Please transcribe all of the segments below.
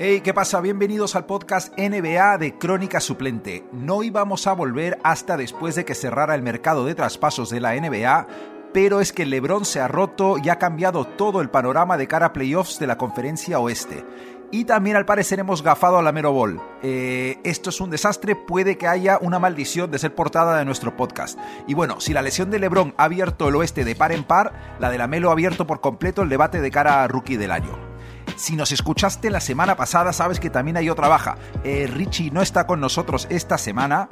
Hey, ¿qué pasa? Bienvenidos al podcast NBA de Crónica Suplente. No íbamos a volver hasta después de que cerrara el mercado de traspasos de la NBA, pero es que LeBron se ha roto y ha cambiado todo el panorama de cara a playoffs de la conferencia oeste. Y también al parecer hemos gafado a la Mero Ball. Eh, esto es un desastre, puede que haya una maldición de ser portada de nuestro podcast. Y bueno, si la lesión de Lebron ha abierto el oeste de par en par, la de la Melo ha abierto por completo el debate de cara a rookie del año. Si nos escuchaste la semana pasada, sabes que también hay otra baja. Eh, Richie no está con nosotros esta semana,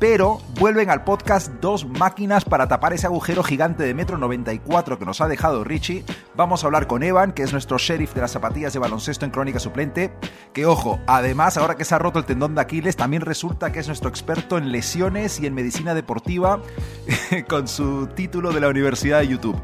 pero vuelven al podcast dos máquinas para tapar ese agujero gigante de metro 94 que nos ha dejado Richie. Vamos a hablar con Evan, que es nuestro sheriff de las zapatillas de baloncesto en crónica suplente. Que ojo, además, ahora que se ha roto el tendón de Aquiles, también resulta que es nuestro experto en lesiones y en medicina deportiva con su título de la Universidad de YouTube.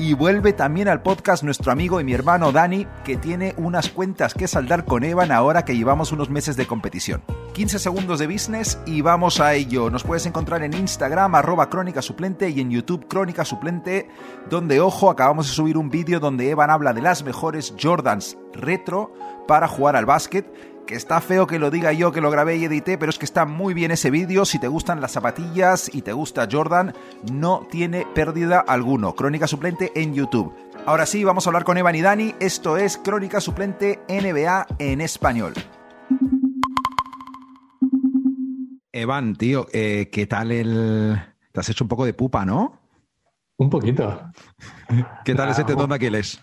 Y vuelve también al podcast nuestro amigo y mi hermano Dani, que tiene unas cuentas que saldar con Evan ahora que llevamos unos meses de competición. 15 segundos de business y vamos a ello. Nos puedes encontrar en Instagram, arroba crónica suplente y en YouTube crónica suplente, donde, ojo, acabamos de subir un vídeo donde Evan habla de las mejores Jordans retro para jugar al básquet que está feo que lo diga yo que lo grabé y edité, pero es que está muy bien ese vídeo. Si te gustan las zapatillas y te gusta Jordan, no tiene pérdida alguno. Crónica suplente en YouTube. Ahora sí, vamos a hablar con Evan y Dani. Esto es Crónica Suplente NBA en español. Evan, tío, eh, ¿qué tal el...? Te has hecho un poco de pupa, ¿no? Un poquito. ¿Qué tal ese tendón de Aquiles?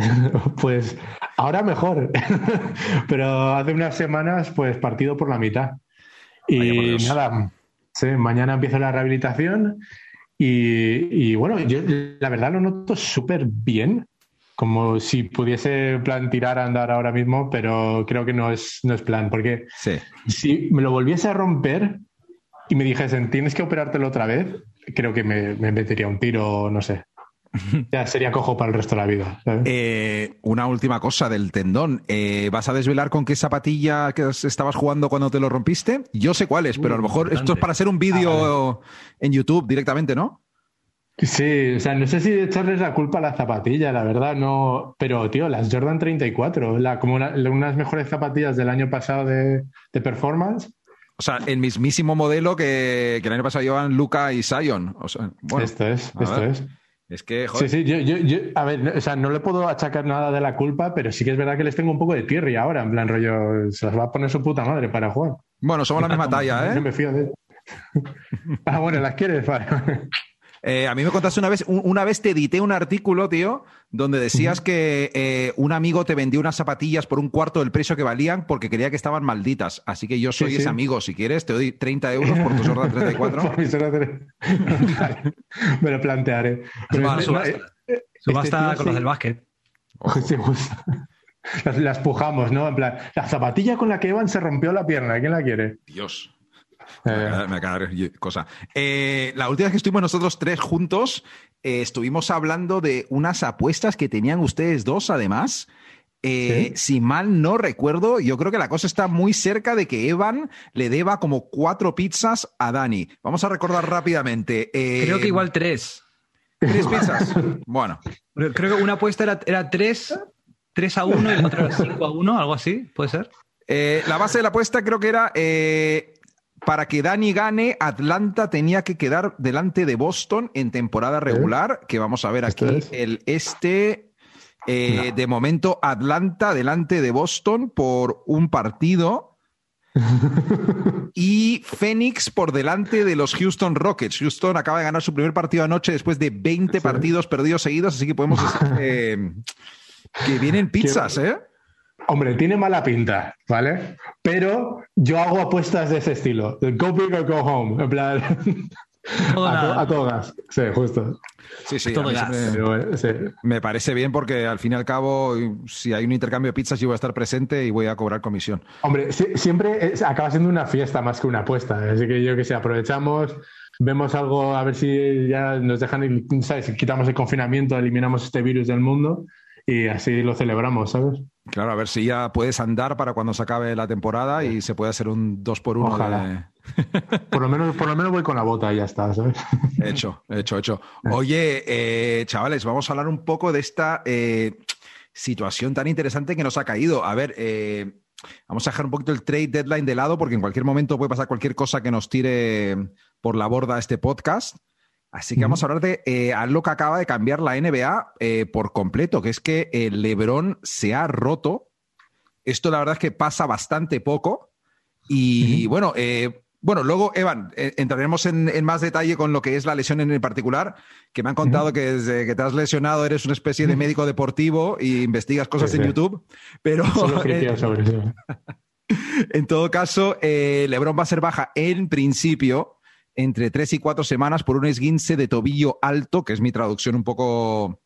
Pues ahora mejor, pero hace unas semanas pues partido por la mitad. Y nada, mañana empieza la rehabilitación y, bueno, yo la verdad lo noto súper bien, como si pudiese plan tirar a andar ahora mismo, pero creo que no es, no es plan, porque si me lo volviese a romper y me dijesen tienes que operártelo otra vez, creo que me, me metería un tiro, no sé. Ya sería cojo para el resto de la vida. Eh, una última cosa del tendón. Eh, ¿Vas a desvelar con qué zapatilla que estabas jugando cuando te lo rompiste? Yo sé cuál es, pero a lo mejor esto es para hacer un vídeo ah, en YouTube directamente, ¿no? Sí, o sea, no sé si echarles la culpa a la zapatilla, la verdad, no. Pero, tío, las Jordan 34, la, como una, unas mejores zapatillas del año pasado de, performance. O sea, el mismísimo modelo que, el año pasado llevan Luca y Sion. O sea, esto es, esto es. Es que, joder. Sí, sí, yo, yo, yo, a ver, o sea, no le puedo achacar nada de la culpa, pero sí que es verdad que les tengo un poco de tierra ahora, en plan rollo, se las va a poner su puta madre para jugar. Bueno, somos la misma talla, ¿eh? Me fío de... ah, bueno, las quieres, vale. Eh, a mí me contaste una vez, una vez te edité un artículo, tío, donde decías que eh, un amigo te vendió unas zapatillas por un cuarto del precio que valían porque quería que estaban malditas. Así que yo soy ese amigo. Si quieres, te doy 30 euros por tu Jordan 34. me lo plantearé. subasta, eh, subasta con los del básquet. las, pujamos, ¿no? En plan, la zapatilla con la que iban se rompió la pierna. ¿Quién la quiere? Dios. Eh. Me acaba de cosa. Eh, la última vez que estuvimos nosotros tres juntos, eh, estuvimos hablando de unas apuestas que tenían ustedes dos, además. Si mal no recuerdo, yo creo que la cosa está muy cerca de que Evan le deba como cuatro pizzas a Dani. Vamos a recordar rápidamente. creo que igual tres. ¿Tres pizzas? bueno. Creo que una apuesta era, era tres, tres a uno y la otra era cinco a uno, algo así, ¿puede ser? la base de la apuesta creo que era para que Dani gane, Atlanta tenía que quedar delante de Boston en temporada regular, que vamos a ver aquí el este. Eh, de momento, Atlanta delante de Boston por un partido. y Phoenix por delante de los Houston Rockets. Houston acaba de ganar su primer partido anoche después de 20 partidos perdidos seguidos, así que podemos decir que vienen pizzas, ¿eh? Hombre, tiene mala pinta, ¿vale? Pero yo hago apuestas de ese estilo. Go big or go home. En plan. a, todas. Sí, justo. Sí, sí, me, parece bien porque al fin y al cabo, si hay un intercambio de pizzas, yo voy a estar presente y voy a cobrar comisión. Hombre, siempre acaba siendo una fiesta más que una apuesta. Así que yo que sé, aprovechamos, vemos algo, a ver si ya nos dejan, ¿sabes? Quitamos el confinamiento, eliminamos este virus del mundo y así lo celebramos, ¿sabes? Claro, a ver si ya puedes andar para cuando se acabe la temporada y se puede hacer un 2 por 1 Ojalá. por, lo menos, por lo menos voy con la bota y ya está, ¿sabes? Hecho, hecho, hecho. Oye, eh, chavales, vamos a hablar un poco de esta eh, situación tan interesante que nos ha caído. A ver, eh, vamos a dejar un poquito el trade deadline de lado porque en cualquier momento puede pasar cualquier cosa que nos tire por la borda este podcast. Así que vamos a hablar de eh, algo que acaba de cambiar la NBA eh, por completo, que es que el LeBron se ha roto. Esto la verdad es que pasa bastante poco. Y bueno, eh, bueno, luego, Evan, entraremos en, más detalle con lo que es la lesión en el particular, que me han contado que desde que te has lesionado eres una especie de médico deportivo y investigas cosas en YouTube. Pero. en todo caso, LeBron va a ser baja en principio entre tres y cuatro semanas por un esguince de tobillo alto, que es mi traducción un poco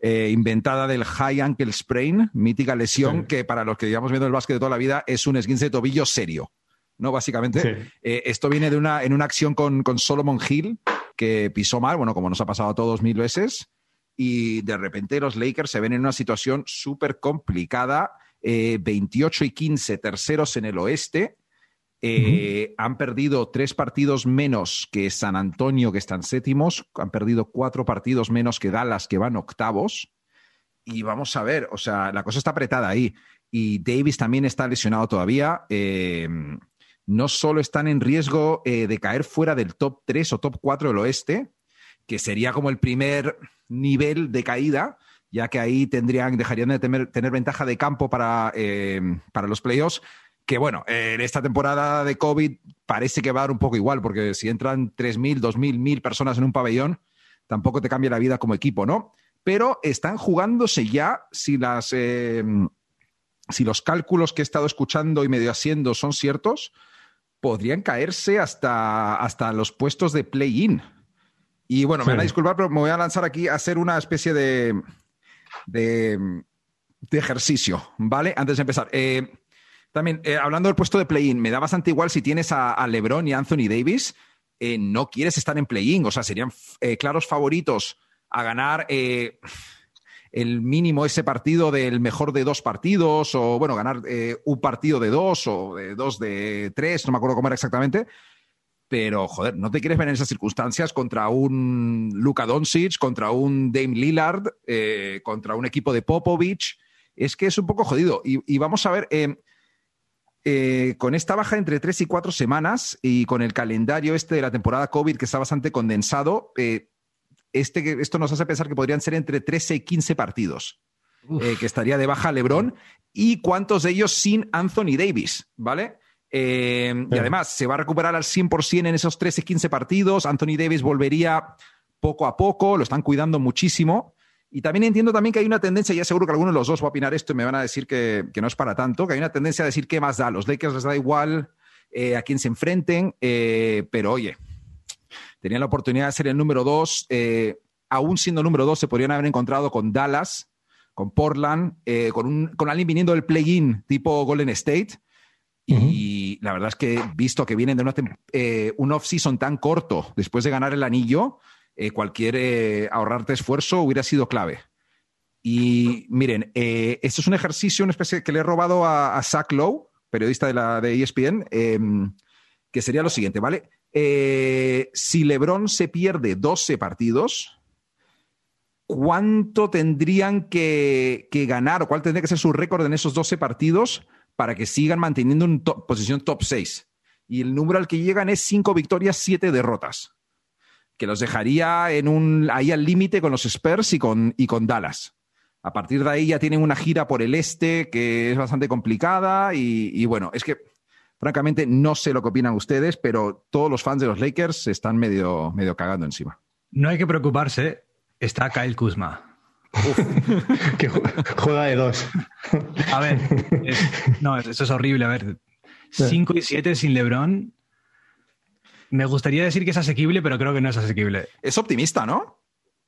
eh, inventada del high ankle sprain, mítica lesión que para los que llevamos viendo el básquet de toda la vida es un esguince de tobillo serio. ¿no? Básicamente, eh, esto viene de una, en una acción con, Solomon Hill, que pisó mal, bueno, como nos ha pasado a todos mil veces, y de repente los Lakers se ven en una situación súper complicada, 28 eh, y 15 terceros en el oeste, eh, han perdido tres partidos menos que San Antonio, que están séptimos. Han perdido cuatro partidos menos que Dallas, que van octavos. Y vamos a ver, o sea, la cosa está apretada ahí. Y Davis también está lesionado todavía. Eh, no solo están en riesgo eh, de caer fuera del top 3 o top 4 del oeste, que sería como el primer nivel de caída, ya que ahí tendrían, dejarían de tener, ventaja de campo para, para los playoffs que bueno, en esta temporada de COVID parece que va a dar un poco igual, porque si entran 3.000, 2.000, 1.000 personas en un pabellón, tampoco te cambia la vida como equipo, ¿no? Pero están jugándose ya, si, las, eh, si los cálculos que he estado escuchando y medio haciendo son ciertos, podrían caerse hasta, hasta los puestos de play-in. Y bueno, me van a disculpar, pero me voy a lanzar aquí a hacer una especie de, de, ejercicio, ¿vale? Antes de empezar. Eh, también, eh, hablando del puesto de play-in, me da bastante igual si tienes a, LeBron y Anthony Davis, eh, no quieres estar en play-in, o sea, serían eh, claros favoritos a ganar el mínimo ese partido del mejor de dos partidos, o bueno, ganar un partido de dos o de dos de tres, no me acuerdo cómo era exactamente. Pero, joder, no te quieres ver en esas circunstancias contra un Luka Doncic, contra un Dame Lillard, contra un equipo de Popovich. Es que es un poco jodido. Y, vamos a ver, eh, con esta baja entre tres y cuatro semanas y con el calendario este de la temporada COVID que está bastante condensado, eh, este, esto nos hace pensar que podrían ser entre 13 y 15 partidos, eh, que estaría de baja LeBron, y cuántos de ellos sin Anthony Davis, ¿vale? y además, se va a recuperar al 100% en esos 13 y 15 partidos. Anthony Davis volvería poco a poco, lo están cuidando muchísimo. Y también entiendo también que hay una tendencia, ya seguro que alguno de los dos va a opinar esto y me van a decir que, no es para tanto, que hay una tendencia a decir qué más da. Los Lakers les da igual eh, a quién se enfrenten, eh, pero oye, tenían la oportunidad de ser el número dos. Eh, aún siendo número dos, se podrían haber encontrado con Dallas, con Portland, con, un, con alguien viniendo del play-in tipo Golden State. Y la verdad es que, visto que vienen de una, un off-season tan corto después de ganar el anillo, eh, cualquier eh, ahorrarte esfuerzo hubiera sido clave. Y miren, eh, esto es un ejercicio, una especie que le he robado a, Zach Lowe, periodista de, la, de ESPN, em, que sería lo siguiente, ¿vale? si LeBron se pierde 12 partidos, ¿cuánto tendrían que, ganar o cuál tendría que ser su récord en esos 12 partidos para que sigan manteniendo una posición top 6? Y el número al que llegan es 5 victorias, 7 derrotas que los dejaría en un, ahí al límite con los Spurs y con, y con Dallas. A partir de ahí ya tienen una gira por el este que es bastante complicada y, bueno, es que francamente no sé lo que opinan ustedes, pero todos los fans de los Lakers se están medio, medio cagando encima. No hay que preocuparse, está Kyle Kuzma. que juega de dos. A ver, no, eso es horrible. A ver, 5 y 7 sin LeBron me gustaría decir que es asequible, pero creo que no es asequible. Es optimista, ¿no?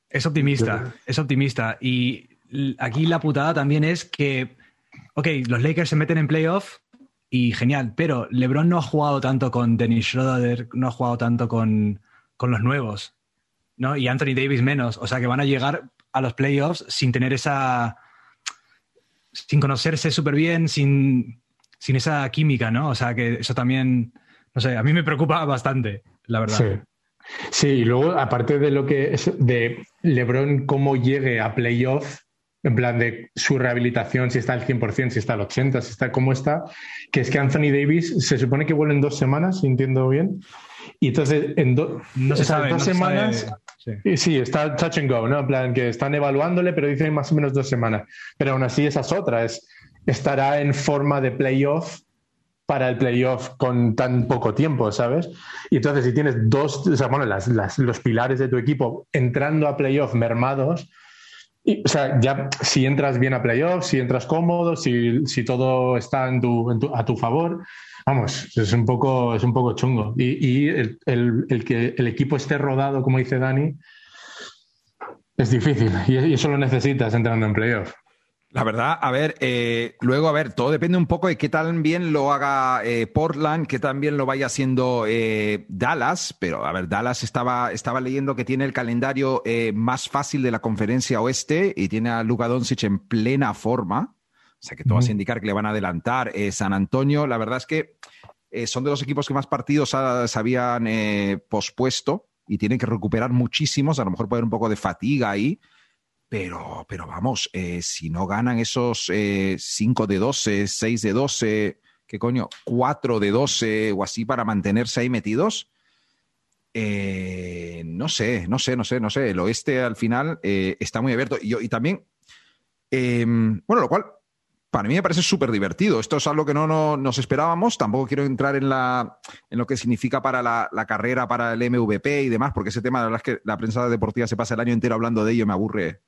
Es optimista, es optimista. Y aquí la putada también es que, ok, los Lakers se meten en playoff y genial, pero LeBron no ha jugado tanto con Dennis Schroeder, no ha jugado tanto con, los nuevos, ¿no? Y Anthony Davis menos. O sea que van a llegar a los playoffs sin tener esa. sin conocerse súper bien, sin, sin esa química, ¿no? O sea que eso también no sé, a mí me preocupa bastante, la verdad. Sí. Sí, y luego, aparte de lo que es de LeBron, cómo llegue a playoff, en plan de su rehabilitación, si está al 100%, si está al 80%, si está cómo está, que es que Anthony Davis se supone que vuelve en dos semanas, si entiendo bien, y entonces en no dos semanas... Sí. está touch and go, ¿no? En plan que están evaluándole, pero dicen más o menos dos semanas. Pero aún así esa es otra, es, estará en forma de playoff para el playoff con tan poco tiempo, ¿sabes? Y entonces si tienes dos, o sea, bueno, los pilares de tu equipo entrando a playoff mermados, o sea, ya si entras bien a playoff, si entras cómodo, si, todo está en a tu favor, vamos, es un poco, es un poco chungo. Y, el, que el equipo esté rodado, como dice Dani, es difícil. Y, y eso lo necesitas entrando en playoff. La verdad, a ver, eh, luego, a ver, todo depende un poco de qué tan bien lo haga eh, Portland, qué tan bien lo vaya haciendo eh, Dallas, pero a ver, Dallas estaba, estaba leyendo que tiene el calendario más fácil de la conferencia oeste y tiene a Luka Doncic en plena forma, o sea que todo vas a indicar que le van a adelantar. San Antonio, la verdad es que son de los equipos que más partidos se habían pospuesto y tienen que recuperar muchísimos, a lo mejor puede haber un poco de fatiga ahí. Pero, pero vamos, eh, si no ganan esos 5 eh, de 12, 6 de 12, ¿qué coño? 4 de 12 o así para mantenerse ahí metidos, eh, no sé, no sé, no sé, no sé. El oeste al final está muy abierto. Y, también, em, bueno, lo cual para mí me parece súper divertido. Esto es algo que no, nos esperábamos. Tampoco quiero entrar en lo que significa para la, la, carrera, para el MVP y demás, porque ese tema, la verdad es que la prensa deportiva se pasa el año entero hablando de ello, me aburre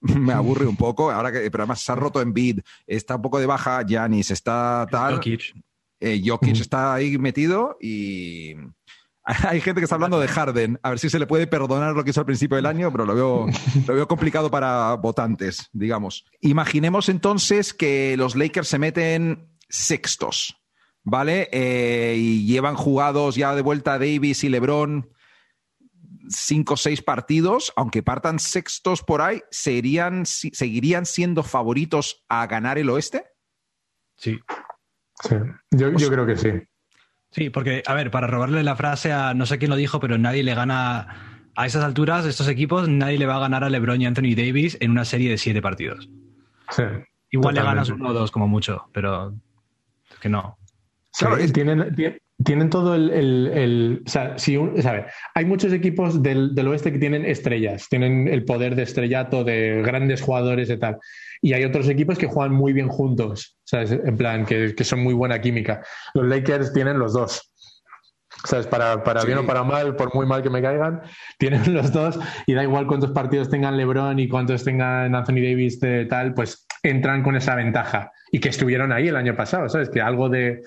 me aburre un poco. Ahora que, pero además se ha roto en bid, está un poco de baja Janis, está tal. Jokic. Eh, Jokic está ahí metido y hay gente que está hablando de Harden. A ver si se le puede perdonar lo que hizo al principio del año, pero lo veo, lo veo complicado para votantes, digamos. Imaginemos entonces que los Lakers se meten sextos, ¿vale? Eh, y llevan jugados ya de vuelta Davis y LeBron cinco o seis partidos, aunque partan sextos por ahí, ¿serían, ¿seguirían siendo favoritos a ganar el oeste? Sí. Sí, yo, yo creo que sí. Sí, porque, a ver, para robarle la frase a no sé quién lo dijo, pero nadie le gana a esas alturas, estos equipos, nadie le va a ganar a LeBron y Anthony Davis en una serie de siete partidos. Sí. Igual le ganas uno o dos como mucho, pero que no. Claro, tienen, tienen todo el, o sea, si hay muchos equipos del, oeste que tienen estrellas, tienen el poder de estrellato, de grandes jugadores y tal. Y hay otros equipos que juegan muy bien juntos, ¿sabes? En plan, que, son muy buena química. Los Lakers tienen los dos. ¿Sabes? Para, para bien o para mal, por muy mal que me caigan, tienen los dos y da igual cuántos partidos tengan LeBron y cuántos tengan Anthony Davis de tal, pues entran con esa ventaja. Y que estuvieron ahí el año pasado, ¿sabes? Que algo de,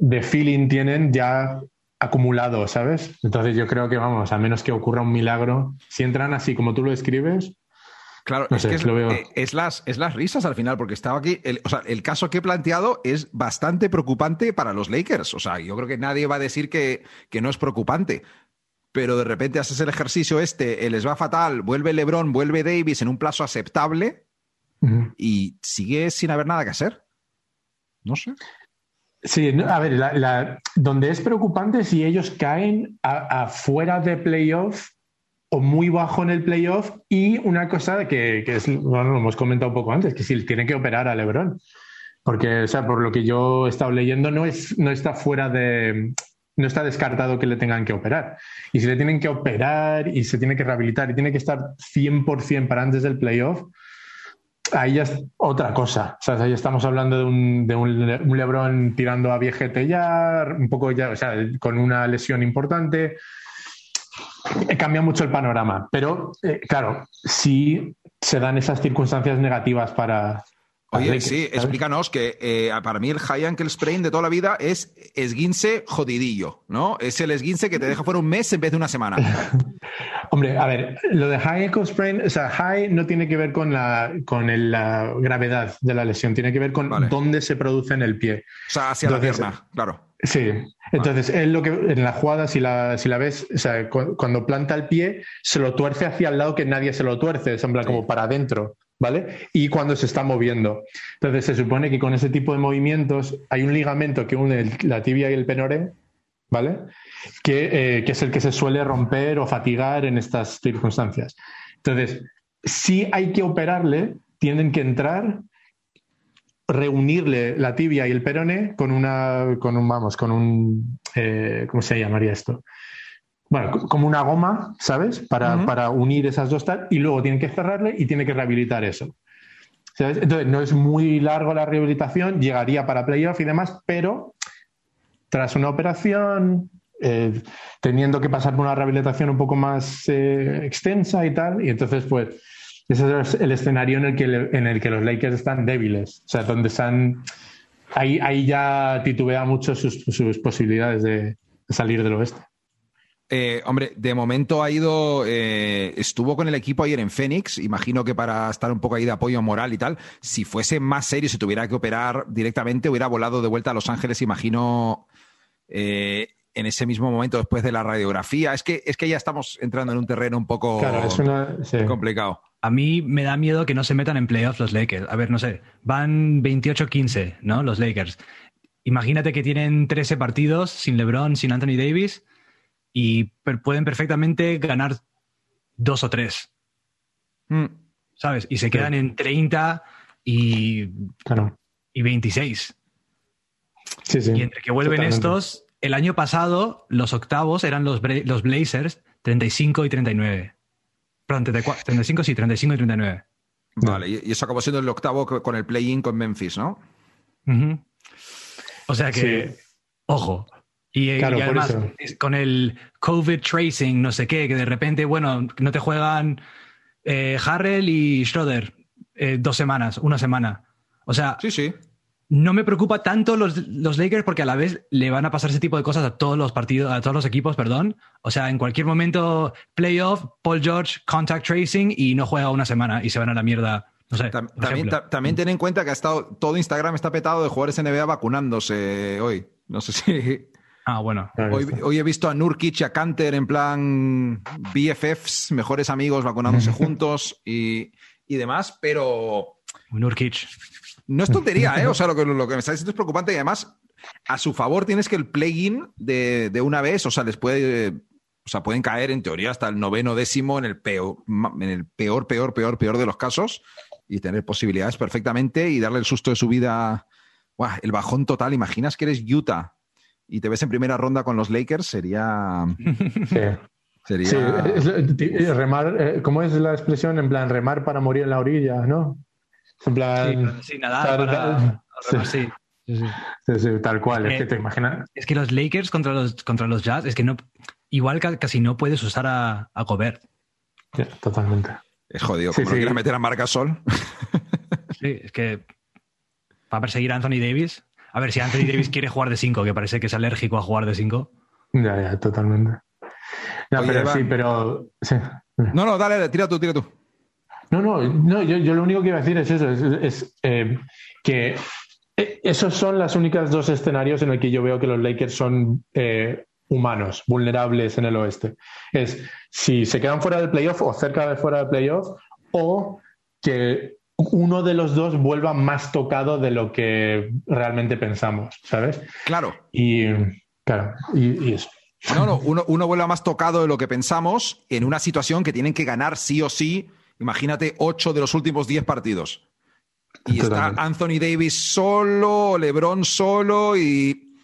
de feeling tienen ya acumulado, ¿sabes? Entonces yo creo que, vamos, a menos que ocurra un milagro, si entran así como tú lo escribes, Claro, es que eh, es, las, es las risas al final, porque estaba aquí. El, o sea, el caso que he planteado es bastante preocupante para los Lakers. O sea, yo creo que nadie va a decir que, que no es preocupante. Pero de repente haces el ejercicio este, les va fatal, vuelve LeBron, vuelve Davis en un plazo aceptable y sigue sin haber nada que hacer. No sé. Sí, a ver, la, donde es preocupante si ellos caen afuera de playoff o muy bajo en el playoff y una cosa que, que es, bueno, lo hemos comentado un poco antes, que si tiene que operar a Lebron. Porque, o sea, por lo que yo he estado leyendo, no, es, no está fuera de, no está descartado que le tengan que operar. Y si le tienen que operar y se tiene que rehabilitar y tiene que estar 100% para antes del playoff, ahí ya es otra cosa. Sea, ahí estamos hablando de un, de un, Lebron tirando a viejete ya, un poco ya, o sea, con una lesión importante. Cambia mucho el panorama. Pero, eh, claro, sí se dan esas circunstancias negativas para, Oye, sí, explícanos que eh, para mí el high ankle sprain de toda la vida es esguince jodidillo, ¿no? Es el esguince que te deja fuera un mes en vez de una semana. Hombre, a ver, lo de high ankle sprain, o sea, high no tiene que ver con la, con la gravedad de la lesión, tiene que ver con dónde se produce en el pie. O sea, hacia la pierna, claro. Sí, entonces él lo que en la jugada, si la, si la ves, o sea, cuando planta el pie, se lo tuerce hacia el lado que nadie se lo tuerce, es en plan como para adentro. ¿Vale? Y cuando se está moviendo. Entonces se supone que con ese tipo de movimientos hay un ligamento que une la tibia y el penore, ¿vale? Que, eh, que, es el que se suele romper o fatigar en estas circunstancias. Entonces, sí hay que operarle, tienen que entrar, reunirle la tibia y el perone con una, con un, vamos, con un, eh, ¿cómo se llamaría esto? Bueno, como una goma, ¿sabes? Para, para unir esas dos tal, y luego tienen que cerrarle y tiene que rehabilitar eso. Entonces, no es muy largo la rehabilitación, llegaría para playoff y demás, pero tras una operación, eh, teniendo que pasar por una rehabilitación un poco más eh, extensa y tal, y entonces, pues, ese es el escenario en el que, en el que los Lakers están débiles, o sea, donde están... Ahí, ahí ya titubea mucho sus, sus posibilidades de salir del oeste. Eh, hombre, de momento ha ido, eh, estuvo con el equipo ayer en Phoenix, imagino que para estar un poco ahí de apoyo moral y tal, si fuese más serio, si tuviera que operar directamente, hubiera volado de vuelta a Los Ángeles, imagino, eh, en ese mismo momento después de la radiografía. Es que, es que ya estamos entrando en un terreno un poco complicado. A mí me da miedo que no se metan en playoffs los Lakers. A ver, no sé, van 28-15, ¿no? Los Lakers. Imagínate que tienen 13 partidos sin LeBron, sin Anthony Davis y pueden perfectamente ganar dos o tres. Mm. ¿Sabes? Y se quedan en 30 y, y 26. Sí, sí, y entre que vuelven estos, el año pasado los octavos eran los, los Blazers 35 y 39. Perdón, 35 sí, 35 y 39. Vale, y eso acabó siendo el octavo con el play-in con Memphis, ¿no? O sea que, ojo, y, además, con el COVID tracing, no sé qué, que de repente, bueno, no te juegan eh, Harrell y Schroeder eh, dos semanas, una semana. O sea, sí, sí. no me preocupa tanto los, los, Lakers porque a la vez le van a pasar ese tipo de cosas a todos los partidos, a todos los equipos, perdón. O sea, en cualquier momento, playoff, Paul George, contact tracing y no juega una semana y se van a la mierda. No sé, también, también ten en cuenta que ha estado todo Instagram está petado de jugadores NBA vacunándose hoy. No sé si. Ah, bueno. Hoy, he visto a Nurkic y a Kanter en plan BFFs, mejores amigos vacunándose juntos y, demás, pero. Nurkic. No es tontería, ¿eh? O sea, lo que, lo que me está diciendo es preocupante y además, a su favor tienes que el plugin de, de una vez, o sea, les puede. O sea, pueden caer en teoría hasta el noveno décimo en el peor, en el peor, peor, peor, peor de los casos y tener posibilidades perfectamente y darle el susto de su vida. el bajón total. Imaginas que eres Utah y te ves en primera ronda con los Lakers, sería. Sí. Sería. remar, eh, ¿cómo es la expresión? En plan, remar para morir en la orilla, ¿no? En plan. Sí, nadar sí. Sí, tal cual, es, que, te imaginas. Es que los Lakers contra los, contra los Jazz, es que no. Igual casi no puedes usar a, a Gobert. totalmente. Es jodido, como no quieres meter a Marca Sol. sí, es que. Para perseguir a Anthony Davis. A ver, si Anthony Davis quiere jugar de 5, que parece que es alérgico a jugar de 5. Ya, ya, totalmente. No, pero sí, pero. No, no, dale, tira tú, tira tú. No, no, no yo, lo único que iba a decir es eso, es, eh, que eh, esos son las únicas dos escenarios en los que yo veo que los Lakers son eh, humanos, vulnerables en el oeste. Es si se quedan fuera del playoff o cerca de fuera del playoff, o que uno de los dos vuelva más tocado de lo que realmente pensamos, ¿sabes? Claro. Y claro, y, eso. No, no, uno, uno vuelva más tocado de lo que pensamos en una situación que tienen que ganar sí o sí. Imagínate ocho de los últimos diez partidos. Y está Anthony Davis solo, LeBron solo y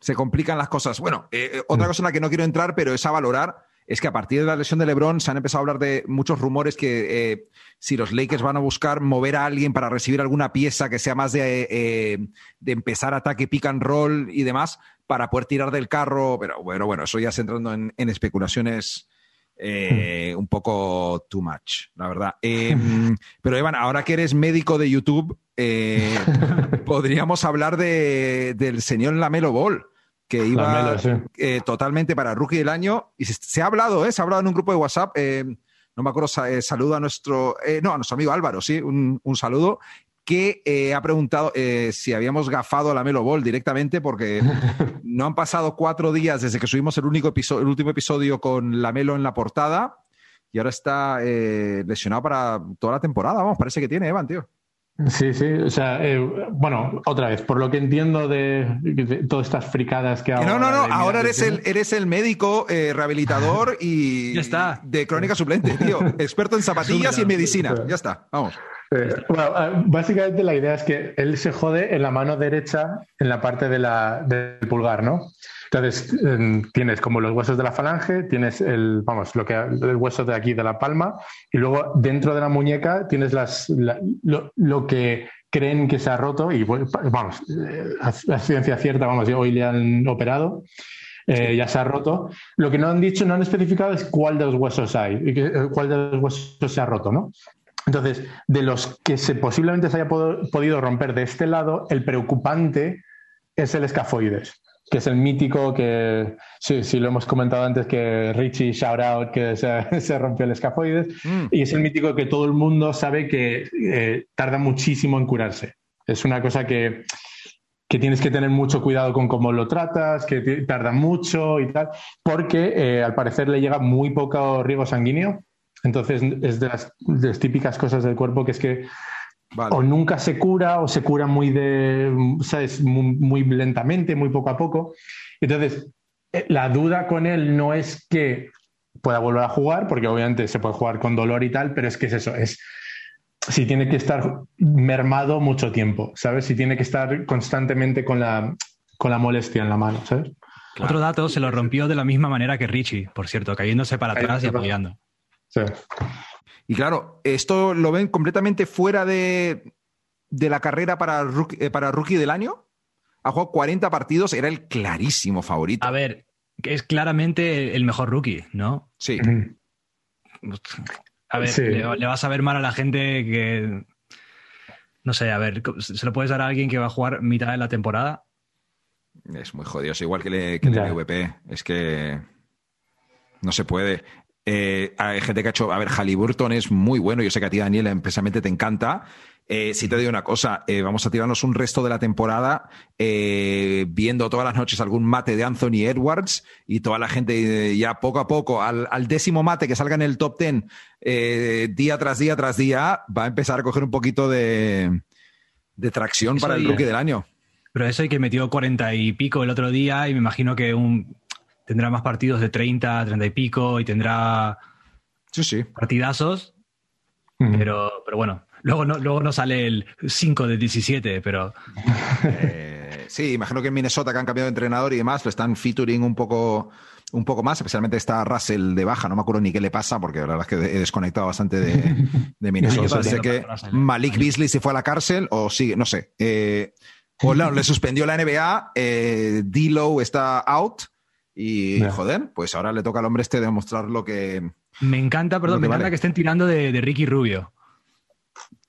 se complican las cosas. Bueno, eh, eh, otra mm. cosa en la que no quiero entrar, pero es a valorar es que a partir de la lesión de LeBron se han empezado a hablar de muchos rumores que eh, si los Lakers van a buscar mover a alguien para recibir alguna pieza que sea más de, eh, de empezar ataque pick and roll y demás para poder tirar del carro. Pero bueno, bueno, eso ya se entrando en, especulaciones. Eh, un poco too much, la verdad. pero Evan, ahora que eres médico de YouTube, podríamos hablar de, del señor Lamelo Ball que iba eh, totalmente para rookie del año. Y se, ha hablado, ¿eh? Se ha hablado en un grupo de WhatsApp. Eh, no me acuerdo, eh, saludo a nuestro, no, a nuestro amigo Álvaro, sí, un, saludo, que ha preguntado si habíamos gafado a la Melo Ball directamente, porque no han pasado cuatro días desde que subimos el, único episodio, el último episodio con la Melo en la portada y ahora está lesionado para toda la temporada. Vamos, parece que tiene, Evan, tío. Sí, sí, o sea, eh, bueno, otra vez, por lo que entiendo de, todas estas fricadas que ahora... No, no, no, ahora eres el, eres el médico eh, rehabilitador y ya está. de crónica suplente, tío. Experto en zapatillas y en medicina. Ya está, vamos. bueno, básicamente la idea es que él se jode en la mano derecha, en la parte de la, del pulgar, ¿no? Entonces, tienes como los huesos de la falange, tienes el, vamos, lo que, el hueso de aquí de la palma, y luego dentro de la muñeca tienes las, lo, que creen que se ha roto, y vamos, eh, la ciencia cierta, vamos, hoy le han operado. Eh, ya se ha roto. Lo que no han dicho, no han especificado es cuál de los huesos hay, eh, cuál de los huesos se ha roto, ¿no? Entonces, de los que se posiblemente se haya podido romper de este lado, el preocupante es el escafoides que es el mítico que, sí, sí lo hemos comentado antes, que Richie shout out que se, rompió el escafoides, mm. y es el mítico que todo el mundo sabe que eh, tarda muchísimo en curarse. Es una cosa que, que, tienes que tener mucho cuidado con cómo lo tratas, que tarda mucho y tal, porque eh, al parecer le llega muy poco riego sanguíneo. Entonces es de las, de las típicas cosas del cuerpo que es que o nunca se cura o se cura muy, de, ¿sabes? Muy, lentamente, muy poco a poco. Entonces, eh, la duda con él no es que pueda volver a jugar, porque obviamente se puede jugar con dolor y tal, pero es que es eso, es si tiene que estar mermado mucho tiempo, ¿sabes? Si tiene que estar constantemente con la, con la molestia en la mano, ¿sabes? Otro dato, se lo rompió de la misma manera que Richie, por cierto, cayéndose para atrás y apoyando. Sí. Y claro, esto lo ven completamente fuera de, la carrera para rookie, eh, para rookie del año. Ha jugado 40 partidos, era el clarísimo favorito. A ver, es claramente el mejor rookie, ¿no? Sí. A ver, le, vas a ver mal a la gente que. No sé, a ver, ¿se lo puedes dar a alguien que va a jugar mitad de la temporada? Es muy jodido, es igual que, le, que el MVP. Es que no se puede. Eh, hay gente que ha hecho. A ver, Halliburton es muy bueno. Yo sé que a ti, Daniel, especialmente te encanta. Eh, si te digo una cosa, eh, vamos a tirarnos un resto de la temporada viendo todas las noches algún mate de Anthony Edwards y toda la gente ya poco a poco, al, décimo mate que salga en el top ten día tras día tras día, va a empezar a coger un poquito de, tracción para el rookie del año. Pero eso hay que metió cuarenta y pico el otro día y me imagino que un tendrá más partidos de 30, 30 y pico y tendrá sí, sí. partidazos. pero, pero bueno, luego no, luego no sale el 5 de 17, pero... Eh, sí, imagino que en Minnesota que han cambiado de entrenador y demás, lo están featuring un poco un poco más, especialmente está Russell de baja, no me acuerdo ni qué le pasa, porque la verdad es que he desconectado bastante de, de Minnesota. sé que Malik Beasley se fue a la cárcel o sigue, no sé. Eh, o le suspendió la NBA, eh, D-Low está out, y joder, pues ahora le toca al hombre este demostrar lo que. Me encanta, perdón, me encanta que estén tirando de, Ricky Rubio.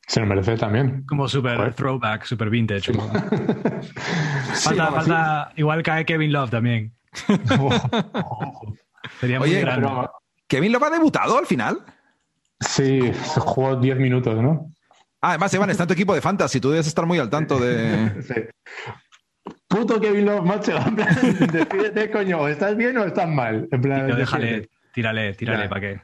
Se lo merece también. Como super throwback, super vintage. falta, falta, igual cae Kevin Love también. Sería muy grande. ¿Kevin Love ha debutado al final? Sí, se jugó 10 minutos, ¿no? Ah, además, Evan, está en tu equipo de fantasy. Tú debes estar muy al tanto de. sí puto Kevin Love, macho. En plan, despídete, coño, ¿estás bien o estás mal? En plan, déjale, tírale, tírale, ¿para qué?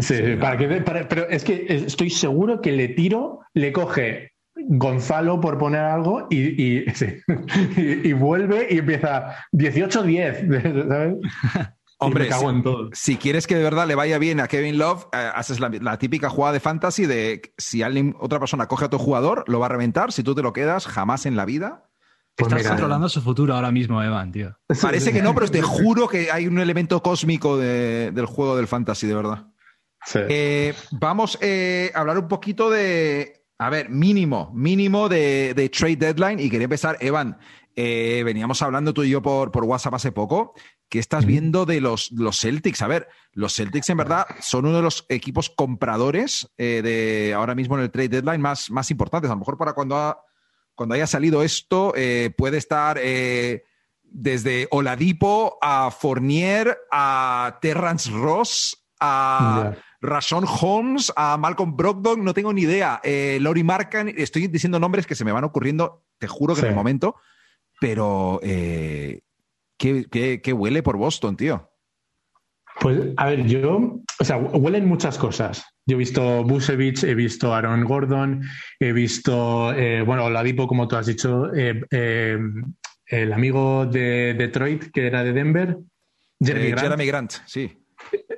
Sí, para que, pero es que estoy seguro que le tiro, le coge Gonzalo por poner algo y, y, y, vuelve y empieza 18-10, ¿sabes? Hombre, si, quieres que de verdad le vaya bien a Kevin Love, eh, haces la, la, típica jugada de fantasy de si alguien, otra persona coge a tu jugador, lo va a reventar. Si tú te lo quedas, jamás en la vida pues Estás controlando su futuro ahora mismo, Evan, tío. Parece que no, pero te juro que hay un elemento cósmico del juego del fantasy, de verdad. Eh, vamos eh, a hablar un poquito de, a ver, mínimo, mínimo de, trade deadline. Y quería empezar, Evan, eh, veníamos hablando tú y yo por, por WhatsApp hace poco. ¿Qué estás viendo de los, los Celtics? A ver, los Celtics en verdad son uno de los equipos compradores de ahora mismo en el trade deadline más, más importantes. A lo mejor para cuando ha cuando haya salido esto, eh, puede estar eh, desde Oladipo a Fournier, a Terrence Ross, a Rashon Holmes, a Malcolm Brogdon, no tengo ni idea. Eh, Lori Markan, estoy diciendo nombres que se me van ocurriendo, te juro que en el momento, pero ¿qué, qué huele por Boston, tío? Pues, a ver, yo, o sea, huelen muchas cosas. Yo he visto Busevich, he visto Aaron Gordon, he visto, eh, bueno, Ladipo, como tú has dicho, eh, eh, el amigo de Detroit, que era de Denver, Jeremy Grant. Jeremy Grant, sí.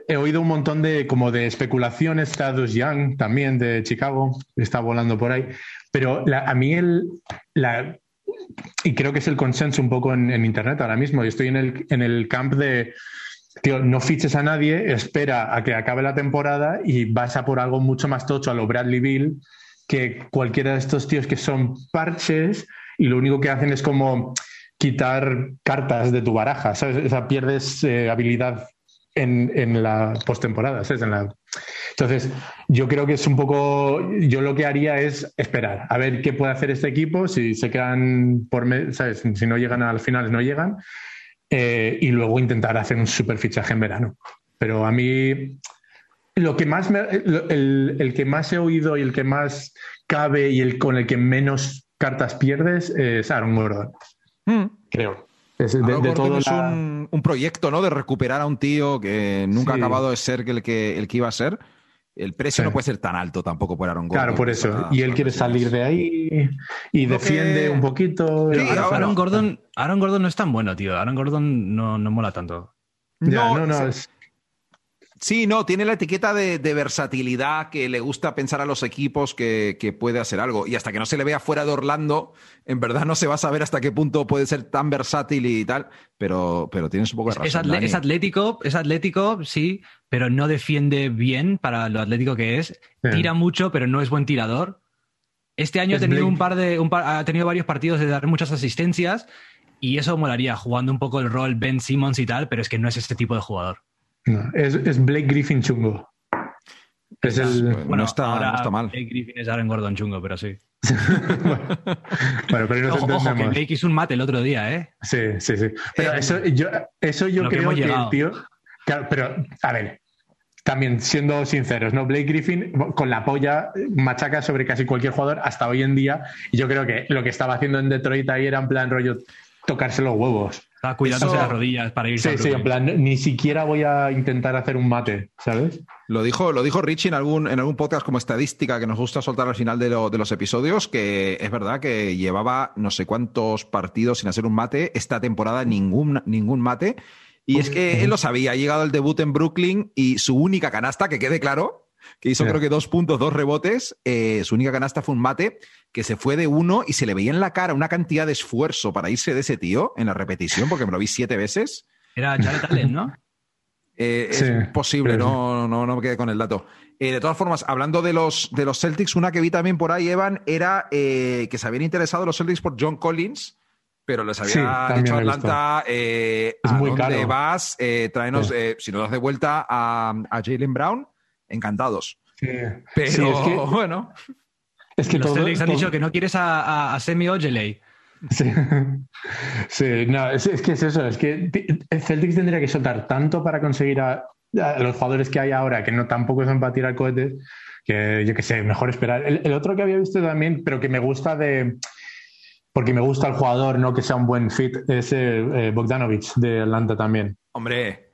he oído un montón de como de especulaciones, Status Young también de Chicago, está volando por ahí, pero a mí el, la, y creo que es el consenso un poco en, Internet ahora mismo, y estoy en el, en el camp de, no fiches a nadie, espera a que acabe la temporada y vas a por algo mucho más tocho a lo Bradley Bill que cualquiera de estos tíos que son parches y lo único que hacen es como quitar cartas de tu baraja, ¿sabes? O pierdes eh, habilidad en, en la postemporada, ¿sabes? Entonces, yo creo que es un poco, yo lo que haría es esperar, a ver qué puede hacer este equipo, si se quedan por, ¿sabes? Si no llegan al final, no llegan, eh, y luego intentar hacer un super fichaje en verano. Pero a mí, lo que más el, el, que más he oído y el que más cabe y el con el que menos cartas pierdes es Aaron Gordon. Hmm. Creo. Es, de, todo es un, proyecto, ¿no? De recuperar a un tío que nunca ha acabado de ser el que, el que iba a ser. El precio no puede ser tan alto tampoco por Aaron Gordon. Claro, por eso. y él quiere salir de ahí y defiende un poquito. Aaron, Gordon, Aaron Gordon no es tan bueno, tío. Aaron Gordon no, no mola tanto. no, no, no. Es, Sí, no, tiene la etiqueta de, versatilidad que le gusta pensar a los equipos que, puede hacer algo. Y hasta que no se le vea fuera de Orlando, en verdad no se va a saber hasta qué punto puede ser tan versátil y tal, pero, pero tienes un poco de razón. Es, atlético, es atlético, sí, pero no defiende bien para lo atlético que es. Tira mucho, pero no es buen tirador. Este año ha tenido, un par de, ha tenido varios partidos de dar muchas asistencias y eso molaría, jugando un poco el rol Ben Simmons y tal, pero es que no es este tipo de jugador. No, es, Blake Griffin chungo. Es el... Bueno, está, está mal. Blake Griffin es Aaron Gordon chungo, pero sí. bueno, pero no ojo, ojo, que Blake hizo un mate el otro día, ¿eh? Sí, sí, sí. Pero eh, eso yo, eso yo creo que, el tío. Claro, pero, a ver, también siendo sinceros, ¿no? Blake Griffin con la polla machaca sobre casi cualquier jugador hasta hoy en día. Y yo creo que lo que estaba haciendo en Detroit ahí era en plan rollo tocarse los huevos. Está cuidándose las rodillas para irse. Sí, sí, en plan, ni siquiera voy a intentar hacer un mate, ¿sabes? Lo dijo, lo dijo Richie en algún, en algún podcast como estadística que nos gusta soltar al final de, los episodios, que es verdad que llevaba no sé cuántos partidos sin hacer un mate, esta temporada ningún, ningún mate. Y es que él lo sabía, ha llegado el debut en Brooklyn y su única canasta, que quede claro, que hizo creo que dos puntos, dos rebotes. Eh, su única canasta fue un mate que se fue de uno y se le veía en la cara una cantidad de esfuerzo para irse de ese tío en la repetición, porque me lo vi siete veces. Era Jared Allen, ¿no? Eh, es posible, no, no, no me quedé con el dato. Eh, de todas formas, hablando de los, de los Celtics, una que vi también por ahí, Evan, era que se habían interesado los Celtics por John Collins, pero les había dicho Atlanta, es ¿a muy dónde vas? tráenos, si nos das de vuelta a, a Jalen Brown, encantados. Pero es que, bueno. Es que los Celtics han dicho que no quieres a, a, Semi Ojeley. Sí, sí no, es, que es eso, es que el Celtics tendría que soltar tanto para conseguir a, los jugadores que hay ahora, que no tampoco son para tirar cohetes, que yo que sé, mejor esperar. El, otro que había visto también, pero que me gusta de, porque me gusta el jugador, no que sea un buen fit, es eh, Bogdanovich de Atlanta también. Hombre,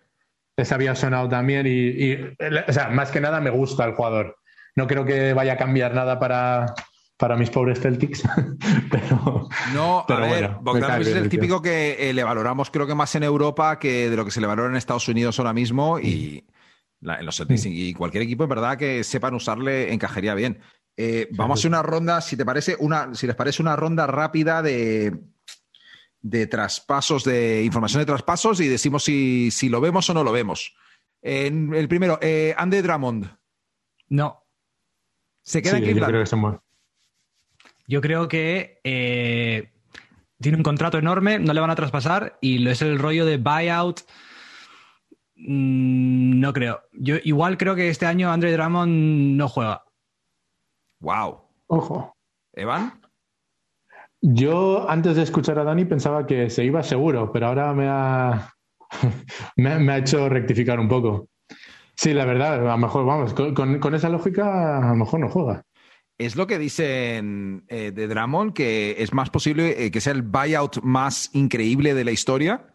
ese había sonado también y, o sea, más que nada me gusta el jugador. No creo que vaya a cambiar nada para, para mis pobres Celtics, pero... No, a ver, Bogdanovich es el típico que eh, le valoramos creo que más en Europa que de lo que se le valora en Estados Unidos ahora mismo y en los Celtics y cualquier equipo en verdad que sepan usarle encajaría bien. Eh, vamos a hacer una ronda, si te parece, una, si les parece una ronda rápida de, de traspasos, de información de traspasos y decimos si, lo vemos o no lo vemos. En el primero, eh, Andy Drummond. No. ¿Se queda en Cleveland? Yo creo que, yo creo que eh, tiene un contrato enorme, no le van a traspasar y es el rollo de buyout. Mm, no creo. Yo igual creo que este año Andre Drummond no juega. Wow. Ojo. ¿Evan? Yo antes de escuchar a Dani pensaba que se iba seguro, pero ahora me ha, me, ha hecho rectificar un poco. Sí, la verdad, a lo mejor, vamos, con, esa lógica, a lo mejor no juega. Es lo que dicen eh, de Dramon, que es más posible eh, que sea el buyout más increíble de la historia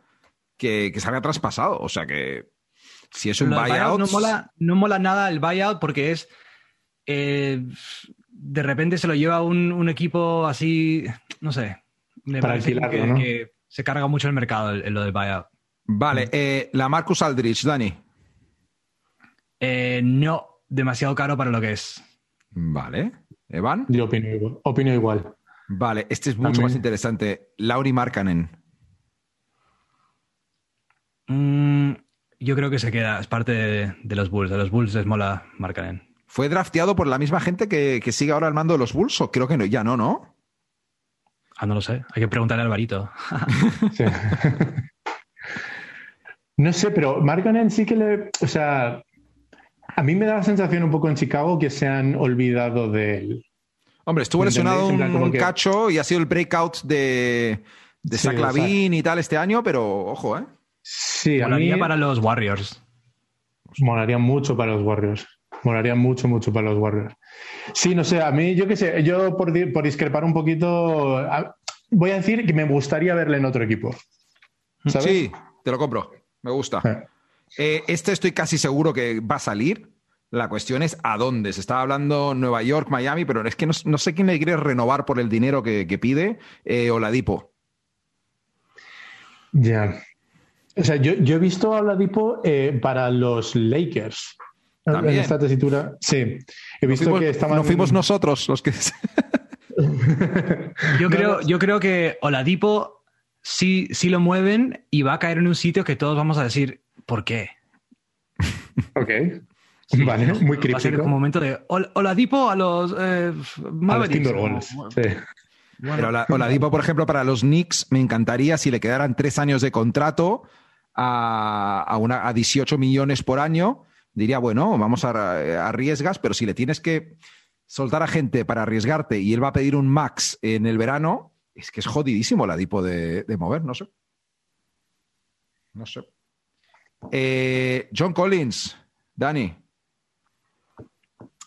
que, que salga traspasado. O sea que si es un buyout. no, mola, no mola nada el buyout porque es. Eh, de repente se lo lleva un, equipo así, no sé. Me Para parece que, se carga mucho el mercado en lo del buyout. Vale, mm. eh, la Marcus Aldrich, Dani. Eh, no, demasiado caro para lo que es. Vale. ¿Evan? Yo opino igual. Opino igual. Vale, este es mucho También. más interesante. Lauri Markkanen. Mm, yo creo que se queda, es parte de, de los Bulls. De los Bulls les mola Markkanen. ¿Fue drafteado por la misma gente que, que sigue ahora al mando de los Bulls? O creo que no, ya no, ¿no? Ah, no lo sé. Hay que preguntarle a Alvarito. Sí. no sé, pero Markkanen sí que le. O sea, a mí me da la sensación un poco en Chicago que se han olvidado de él. Hombre, estuvo ¿Me lesionado un, que- cacho y ha sido el breakout de, de Sí, Zach o sea- Lavin y tal este año, pero ojo, ¿eh? Sí, a mí Molaría para los Warriors. molaría mucho para los Warriors. Molaría mucho, mucho para los Warriors. Sí, no sé, a mí, yo qué sé, yo por, por discrepar un poquito, a- voy a decir que me gustaría verle en otro equipo. ¿Sabes? Sí, te lo compro. Me gusta. Eh. Eh, este estoy casi seguro que va a salir. La cuestión es a dónde. Se estaba hablando Nueva York, Miami, pero es que no, no sé quién le quiere renovar por el dinero que, que pide eh, Oladipo. Ya. O sea, yo, yo he visto a Oladipo eh, para los Lakers. También. En esta tesitura. Sí. He visto fuimos, que estaban. no fuimos nosotros los que. Yo creo, yo creo que Oladipo sí, sí lo mueven y va a caer en un sitio que todos vamos a decir, ¿por qué? Ok. vale, muy Va a ser crítico. como un momento de "Ol- Oladipo a los eh, A los Mavericks". Timberwolves. Como- Sí. bueno, Pero Ola- Oladipo, por ejemplo, para los Knicks, me encantaría si le quedaran tres años de contrato a, a, una, a 18 millones por año. Diría, bueno, vamos a, arriesgas, pero si le tienes que soltar a gente para arriesgarte y él va a pedir un max en el verano, es que es jodidísimo Oladipo de, de mover, no sé. No sé. Eh, John Collins, Dani.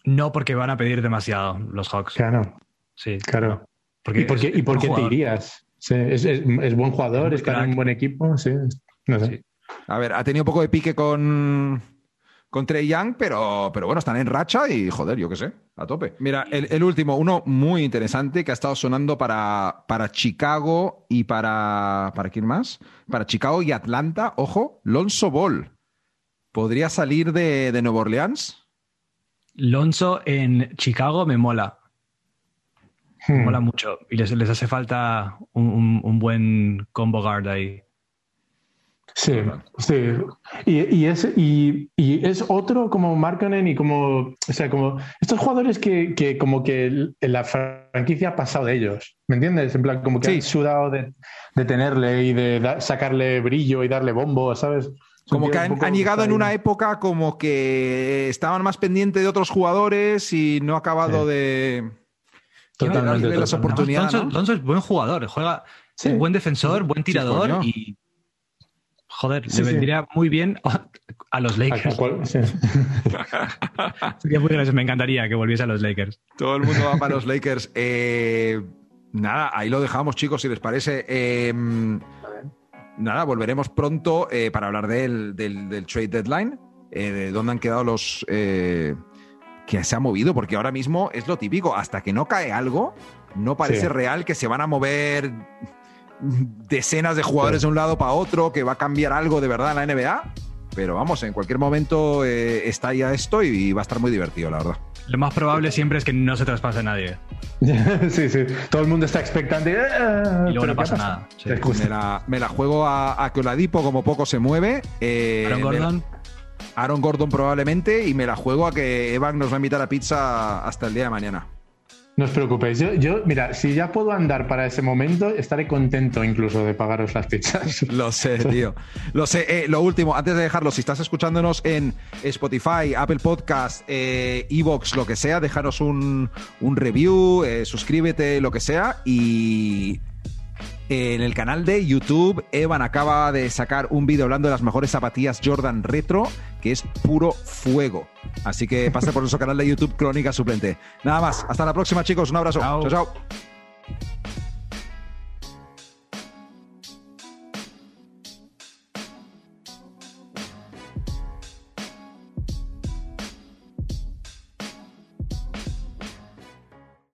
No porque van a pedir demasiado los Hawks. Claro, Sí. claro. Porque ¿Y por qué, es- y por es qué buen te jugador. irías? Sí, es, es- es buen jugador, Es está en un buen equipo. Sí. No sé. Sí. A ver, ha tenido un poco de pique con, con Trey Young, pero, pero bueno, están en racha y joder, yo qué sé, a tope. Mira, el, el último, uno muy interesante que ha estado sonando para, para Chicago y para. ¿Para quién más? Para Chicago y Atlanta, ojo, Lonzo Ball. ¿Podría salir de, de Nueva Orleans? Lonzo en Chicago me mola. Me Hmm. mola mucho. Y les, les hace falta un, un- un buen combo guard ahí. Sí, sí. Y, y es, y, y es otro como Markkanen y como, o sea, como estos jugadores que, que como que la franquicia ha pasado de ellos, ¿me entiendes? En plan, como que Sí. han sudado de, de tenerle y de da- sacarle brillo y darle bombo, ¿sabes? Como que han, llegado en una época como que estaban más pendientes de otros jugadores y no ha acabado Sí. de. Totalmente, darle las totalmente. oportunidades. Lonzo, ¿no? Buen jugador, juega, Sí. es buen defensor, buen tirador y joder, Sí, le sí. vendría muy bien a los Lakers. cual- sí. Sería muy gracioso, me encantaría que volviese a los Lakers. Todo el mundo va para los Lakers. Eh, nada, ahí lo dejamos, chicos, si les parece. Eh, nada, volveremos pronto eh, para hablar del, del- del trade deadline, eh, de dónde han quedado los eh, que se ha movido, porque ahora mismo es lo típico, hasta que no cae algo, no parece Sí. real que se van a mover decenas de jugadores Sí. de un lado para otro, que va a cambiar algo de verdad en la NBA. Pero vamos, en cualquier momento eh, está ya esto y va a estar muy divertido, la verdad. Lo más probable siempre es que no se traspase nadie. sí, sí. Todo el mundo está expectante. "Ah, Y luego ¿pero no pasa ha pasado?". nada. Sí. Me la, me la juego a, a que Oladipo como poco se mueve. eh, Aaron Gordon, Aaron Gordon probablemente. Y me la juego a que Evan nos va a invitar a pizza hasta el día de mañana. No os preocupéis. Yo, yo, mira, si ya puedo andar para ese momento, estaré contento incluso de pagaros las pizzas. Lo sé, tío. Lo sé. Eh, lo último, antes de dejarlo, si estás escuchándonos en Spotify, Apple Podcast, eh, Evox, lo que sea, déjanos un, un review, eh, suscríbete, lo que sea. Y en el canal de YouTube, Evan acaba de sacar un vídeo hablando de las mejores zapatillas Jordan Retro, que es puro fuego. Así que pasa por nuestro canal de YouTube, Crónica Suplente. Nada más. Hasta la próxima, chicos. Un abrazo. Chao. chao. chao.